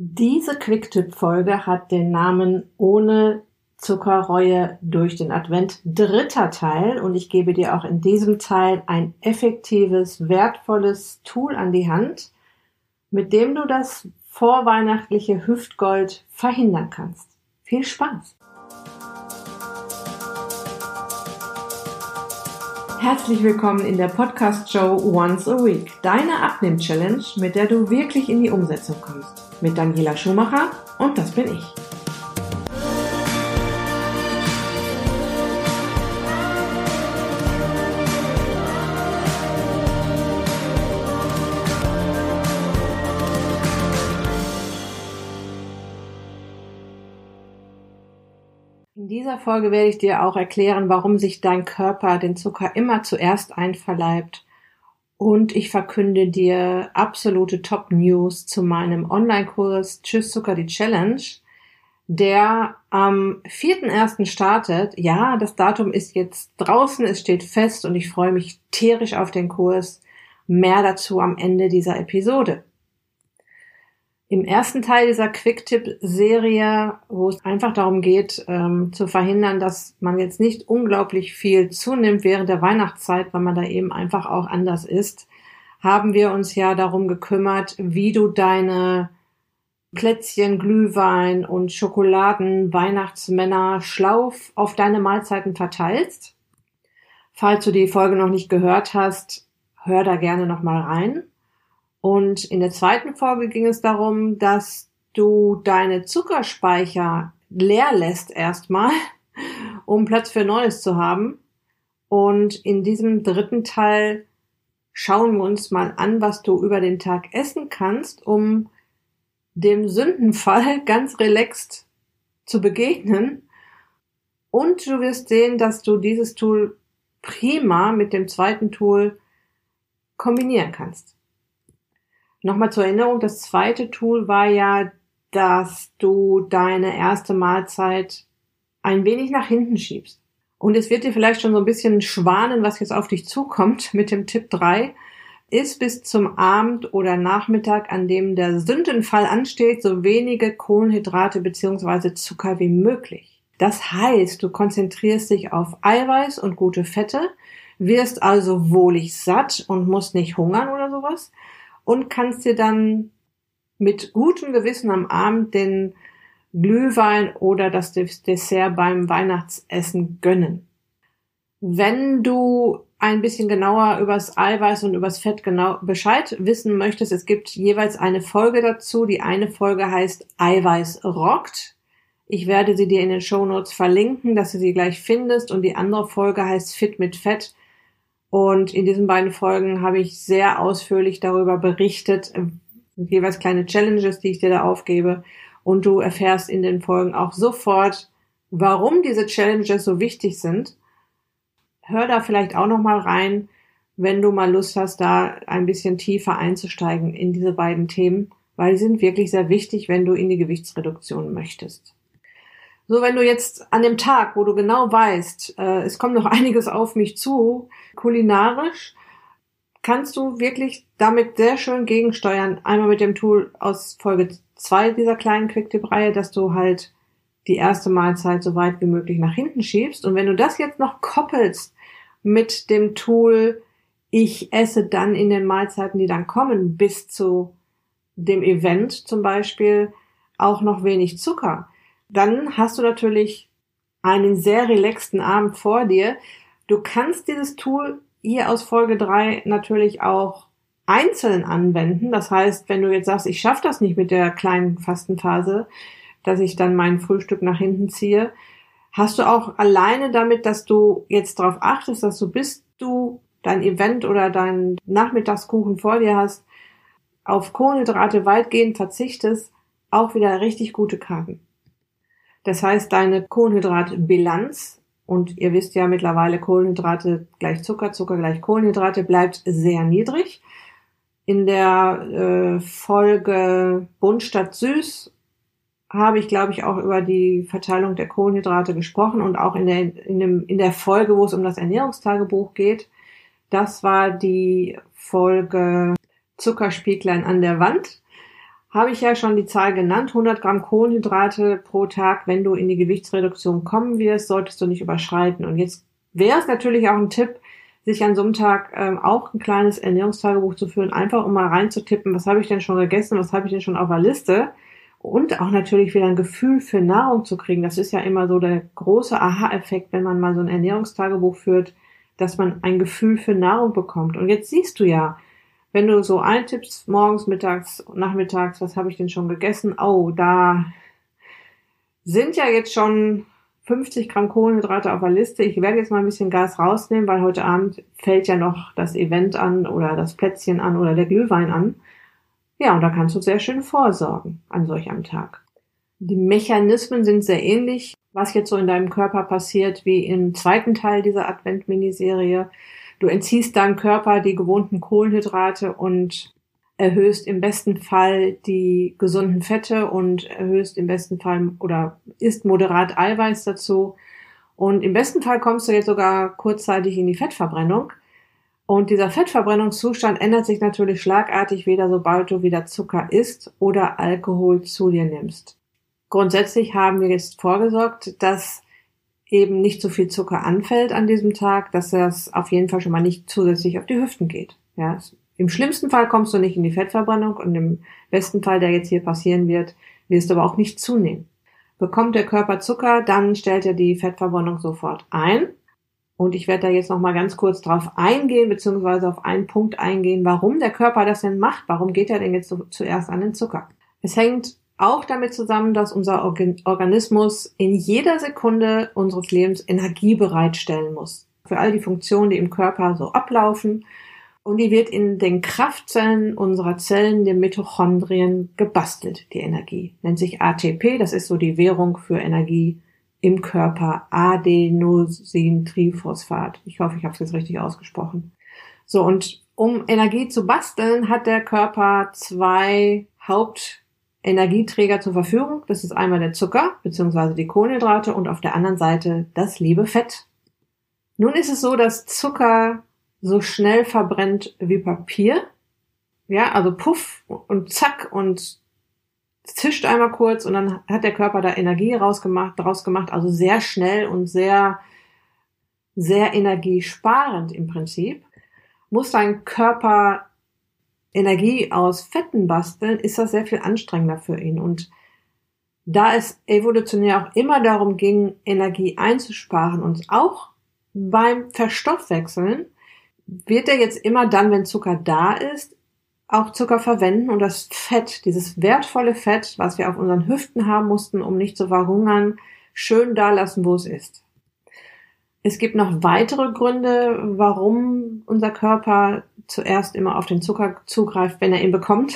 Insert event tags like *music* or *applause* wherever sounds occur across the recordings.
Diese Quicktip-Folge hat den Namen Ohne Zuckerreue durch den Advent dritter Teil und ich gebe dir auch in diesem Teil ein effektives, wertvolles Tool an die Hand, mit dem du das vorweihnachtliche Hüftgold verhindern kannst. Viel Spaß! Herzlich willkommen in der Podcast-Show Once a Week, deine Abnehm-Challenge, mit der du wirklich in die Umsetzung kommst mit Daniela Schumacher und das bin ich. In dieser Folge werde ich dir auch erklären, warum sich dein Körper den Zucker immer zuerst einverleibt und ich verkünde dir absolute Top News zu meinem Online-Kurs Tschüss Zucker die Challenge, der am 4.1. startet. Ja, das Datum ist jetzt draußen, es steht fest und ich freue mich tierisch auf den Kurs. Mehr dazu am Ende dieser Episode. Im ersten Teil dieser Quick-Tipp-Serie, wo es einfach darum geht, ähm, zu verhindern, dass man jetzt nicht unglaublich viel zunimmt während der Weihnachtszeit, weil man da eben einfach auch anders ist, haben wir uns ja darum gekümmert, wie du deine Plätzchen, Glühwein und Schokoladen, Weihnachtsmänner schlau auf deine Mahlzeiten verteilst. Falls du die Folge noch nicht gehört hast, hör da gerne nochmal rein. Und in der zweiten Folge ging es darum, dass du deine Zuckerspeicher leer lässt erstmal, *laughs* um Platz für Neues zu haben. Und in diesem dritten Teil schauen wir uns mal an, was du über den Tag essen kannst, um dem Sündenfall *laughs* ganz relaxed zu begegnen. Und du wirst sehen, dass du dieses Tool prima mit dem zweiten Tool kombinieren kannst. Nochmal zur Erinnerung, das zweite Tool war ja, dass du deine erste Mahlzeit ein wenig nach hinten schiebst. Und es wird dir vielleicht schon so ein bisschen schwanen, was jetzt auf dich zukommt *laughs* mit dem Tipp 3. Ist bis zum Abend oder Nachmittag, an dem der Sündenfall ansteht, so wenige Kohlenhydrate bzw. Zucker wie möglich. Das heißt, du konzentrierst dich auf Eiweiß und gute Fette, wirst also wohlig satt und musst nicht hungern oder sowas und kannst dir dann mit gutem Gewissen am Abend den Glühwein oder das Dessert beim Weihnachtsessen gönnen. Wenn du ein bisschen genauer übers Eiweiß und übers Fett genau Bescheid wissen möchtest, es gibt jeweils eine Folge dazu. Die eine Folge heißt Eiweiß rockt. Ich werde sie dir in den Show Notes verlinken, dass du sie gleich findest. Und die andere Folge heißt Fit mit Fett. Und in diesen beiden Folgen habe ich sehr ausführlich darüber berichtet, jeweils kleine Challenges, die ich dir da aufgebe. Und du erfährst in den Folgen auch sofort, warum diese Challenges so wichtig sind. Hör da vielleicht auch noch mal rein, wenn du mal Lust hast, da ein bisschen tiefer einzusteigen in diese beiden Themen, weil sie sind wirklich sehr wichtig, wenn du in die Gewichtsreduktion möchtest. So, wenn du jetzt an dem Tag, wo du genau weißt, äh, es kommt noch *laughs* einiges auf mich zu, kulinarisch, kannst du wirklich damit sehr schön gegensteuern. Einmal mit dem Tool aus Folge 2 dieser kleinen Quicktip-Reihe, dass du halt die erste Mahlzeit so weit wie möglich nach hinten schiebst. Und wenn du das jetzt noch koppelst mit dem Tool, ich esse dann in den Mahlzeiten, die dann kommen, bis zu dem Event zum Beispiel, auch noch wenig Zucker dann hast du natürlich einen sehr relaxten Abend vor dir. Du kannst dieses Tool hier aus Folge 3 natürlich auch einzeln anwenden. Das heißt, wenn du jetzt sagst, ich schaffe das nicht mit der kleinen Fastenphase, dass ich dann mein Frühstück nach hinten ziehe, hast du auch alleine damit, dass du jetzt darauf achtest, dass du bis du dein Event oder dein Nachmittagskuchen vor dir hast, auf Kohlenhydrate weitgehend verzichtest, auch wieder richtig gute Karten. Das heißt, deine Kohlenhydratbilanz, und ihr wisst ja mittlerweile, Kohlenhydrate gleich Zucker, Zucker gleich Kohlenhydrate, bleibt sehr niedrig. In der äh, Folge Bunt statt Süß habe ich, glaube ich, auch über die Verteilung der Kohlenhydrate gesprochen und auch in der, in, dem, in der Folge, wo es um das Ernährungstagebuch geht. Das war die Folge Zuckerspieglein an der Wand. Habe ich ja schon die Zahl genannt, 100 Gramm Kohlenhydrate pro Tag, wenn du in die Gewichtsreduktion kommen wirst, solltest du nicht überschreiten. Und jetzt wäre es natürlich auch ein Tipp, sich an so einem Tag ähm, auch ein kleines Ernährungstagebuch zu führen, einfach um mal reinzutippen, was habe ich denn schon gegessen, was habe ich denn schon auf der Liste und auch natürlich wieder ein Gefühl für Nahrung zu kriegen. Das ist ja immer so der große Aha-Effekt, wenn man mal so ein Ernährungstagebuch führt, dass man ein Gefühl für Nahrung bekommt. Und jetzt siehst du ja, wenn du so eintippst, morgens, mittags, nachmittags, was habe ich denn schon gegessen? Oh, da sind ja jetzt schon 50 Gramm Kohlenhydrate auf der Liste. Ich werde jetzt mal ein bisschen Gas rausnehmen, weil heute Abend fällt ja noch das Event an oder das Plätzchen an oder der Glühwein an. Ja, und da kannst du sehr schön vorsorgen an solch einem Tag. Die Mechanismen sind sehr ähnlich, was jetzt so in deinem Körper passiert, wie im zweiten Teil dieser Advent-Miniserie. Du entziehst deinem Körper die gewohnten Kohlenhydrate und erhöhst im besten Fall die gesunden Fette und erhöhst im besten Fall oder isst moderat Eiweiß dazu. Und im besten Fall kommst du jetzt sogar kurzzeitig in die Fettverbrennung. Und dieser Fettverbrennungszustand ändert sich natürlich schlagartig wieder, sobald du wieder Zucker isst oder Alkohol zu dir nimmst. Grundsätzlich haben wir jetzt vorgesorgt, dass eben nicht so viel Zucker anfällt an diesem Tag, dass das auf jeden Fall schon mal nicht zusätzlich auf die Hüften geht. Ja, Im schlimmsten Fall kommst du nicht in die Fettverbrennung und im besten Fall, der jetzt hier passieren wird, wirst du aber auch nicht zunehmen. Bekommt der Körper Zucker, dann stellt er die Fettverbrennung sofort ein. Und ich werde da jetzt noch mal ganz kurz drauf eingehen, beziehungsweise auf einen Punkt eingehen, warum der Körper das denn macht. Warum geht er denn jetzt so zuerst an den Zucker? Es hängt auch damit zusammen, dass unser Organismus in jeder Sekunde unseres Lebens Energie bereitstellen muss. Für all die Funktionen, die im Körper so ablaufen. Und die wird in den Kraftzellen unserer Zellen, den Mitochondrien, gebastelt, die Energie. Nennt sich ATP, das ist so die Währung für Energie im Körper. Adenosintriphosphat. Ich hoffe, ich habe es jetzt richtig ausgesprochen. So, und um Energie zu basteln, hat der Körper zwei Haupt Energieträger zur Verfügung. Das ist einmal der Zucker bzw. die Kohlenhydrate und auf der anderen Seite das liebe Fett. Nun ist es so, dass Zucker so schnell verbrennt wie Papier. Ja, also puff und zack und zischt einmal kurz und dann hat der Körper da Energie rausgemacht, draus gemacht, also sehr schnell und sehr, sehr energiesparend im Prinzip. Muss dein Körper Energie aus Fetten basteln, ist das sehr viel anstrengender für ihn. Und da es evolutionär auch immer darum ging, Energie einzusparen und auch beim Verstoffwechseln, wird er jetzt immer dann, wenn Zucker da ist, auch Zucker verwenden und das Fett, dieses wertvolle Fett, was wir auf unseren Hüften haben mussten, um nicht zu verhungern, schön da lassen, wo es ist. Es gibt noch weitere Gründe, warum unser Körper zuerst immer auf den Zucker zugreift, wenn er ihn bekommt.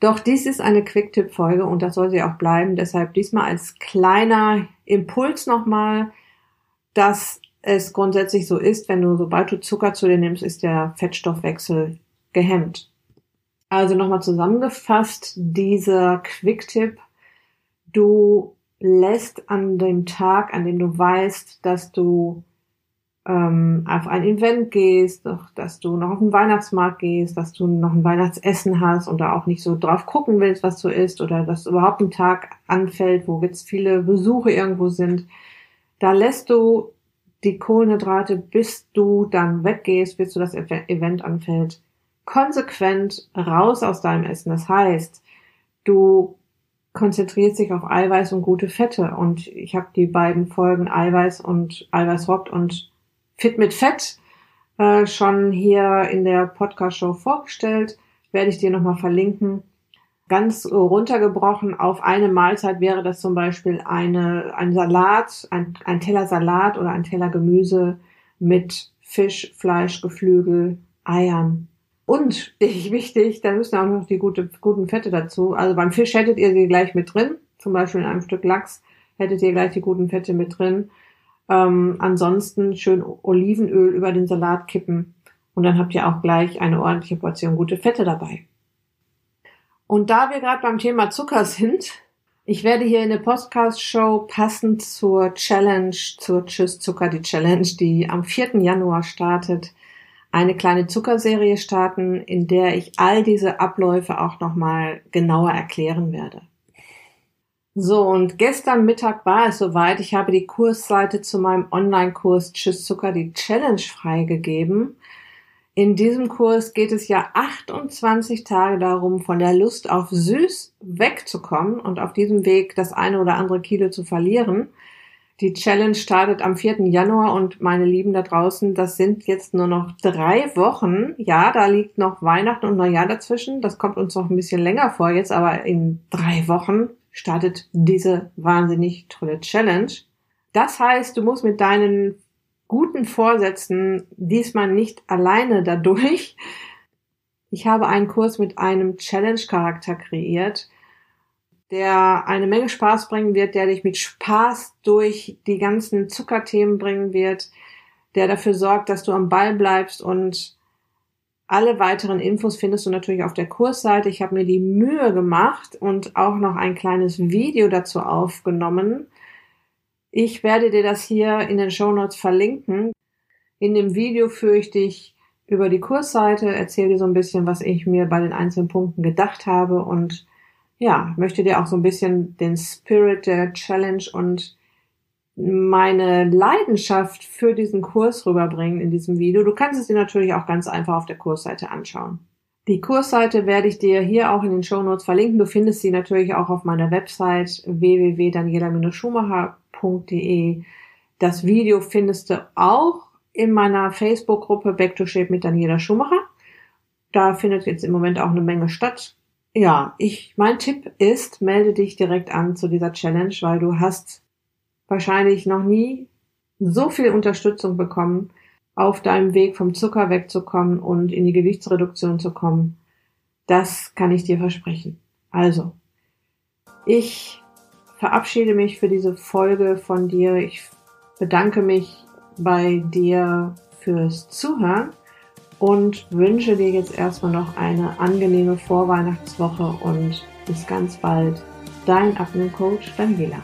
Doch dies ist eine Quick-Tipp-Folge und das soll sie auch bleiben. Deshalb diesmal als kleiner Impuls nochmal, dass es grundsätzlich so ist, wenn du, sobald du Zucker zu dir nimmst, ist der Fettstoffwechsel gehemmt. Also nochmal zusammengefasst, dieser Quick-Tipp, du lässt an dem Tag, an dem du weißt, dass du ähm, auf ein Event gehst, dass du noch auf den Weihnachtsmarkt gehst, dass du noch ein Weihnachtsessen hast und da auch nicht so drauf gucken willst, was du isst oder dass überhaupt ein Tag anfällt, wo jetzt viele Besuche irgendwo sind, da lässt du die Kohlenhydrate, bis du dann weggehst, bis du das Event anfällt, konsequent raus aus deinem Essen. Das heißt, du konzentriert sich auf Eiweiß und gute Fette. Und ich habe die beiden Folgen Eiweiß und Eiweiß rockt und Fit mit Fett äh, schon hier in der Podcast-Show vorgestellt. Werde ich dir nochmal verlinken. Ganz runtergebrochen auf eine Mahlzeit wäre das zum Beispiel eine, ein Salat, ein, ein Teller Salat oder ein Teller Gemüse mit Fisch, Fleisch, Geflügel, Eiern, und *laughs* wichtig, da müssen auch noch die gute, guten Fette dazu. Also beim Fisch hättet ihr sie gleich mit drin. Zum Beispiel in einem Stück Lachs hättet ihr gleich die guten Fette mit drin. Ähm, ansonsten schön Olivenöl über den Salat kippen. Und dann habt ihr auch gleich eine ordentliche Portion gute Fette dabei. Und da wir gerade beim Thema Zucker sind, ich werde hier in der Podcast-Show passend zur Challenge, zur Tschüss Zucker, die Challenge, die am 4. Januar startet, eine kleine Zuckerserie starten, in der ich all diese Abläufe auch nochmal genauer erklären werde. So, und gestern Mittag war es soweit. Ich habe die Kursseite zu meinem Online-Kurs Tschüss Zucker, die Challenge freigegeben. In diesem Kurs geht es ja 28 Tage darum, von der Lust auf süß wegzukommen und auf diesem Weg das eine oder andere Kilo zu verlieren. Die Challenge startet am 4. Januar und meine Lieben da draußen, das sind jetzt nur noch drei Wochen. Ja, da liegt noch Weihnachten und Neujahr dazwischen. Das kommt uns noch ein bisschen länger vor jetzt, aber in drei Wochen startet diese wahnsinnig tolle Challenge. Das heißt, du musst mit deinen guten Vorsätzen diesmal nicht alleine dadurch. Ich habe einen Kurs mit einem Challenge-Charakter kreiert der eine Menge Spaß bringen wird, der dich mit Spaß durch die ganzen Zuckerthemen bringen wird, der dafür sorgt, dass du am Ball bleibst und alle weiteren Infos findest du natürlich auf der Kursseite. Ich habe mir die Mühe gemacht und auch noch ein kleines Video dazu aufgenommen. Ich werde dir das hier in den Show Notes verlinken. In dem Video führe ich dich über die Kursseite, erzähle dir so ein bisschen, was ich mir bei den einzelnen Punkten gedacht habe und ja, möchte dir auch so ein bisschen den Spirit der Challenge und meine Leidenschaft für diesen Kurs rüberbringen in diesem Video. Du kannst es dir natürlich auch ganz einfach auf der Kursseite anschauen. Die Kursseite werde ich dir hier auch in den Show Notes verlinken. Du findest sie natürlich auch auf meiner Website www.daniela-schumacher.de. Das Video findest du auch in meiner Facebook-Gruppe Back to Shape mit Daniela Schumacher. Da findet jetzt im Moment auch eine Menge statt ja, ich, mein Tipp ist, melde dich direkt an zu dieser Challenge, weil du hast wahrscheinlich noch nie so viel Unterstützung bekommen, auf deinem Weg vom Zucker wegzukommen und in die Gewichtsreduktion zu kommen. Das kann ich dir versprechen. Also, ich verabschiede mich für diese Folge von dir. Ich bedanke mich bei dir fürs Zuhören und wünsche dir jetzt erstmal noch eine angenehme Vorweihnachtswoche und bis ganz bald. Dein Abnehmcoach Daniela.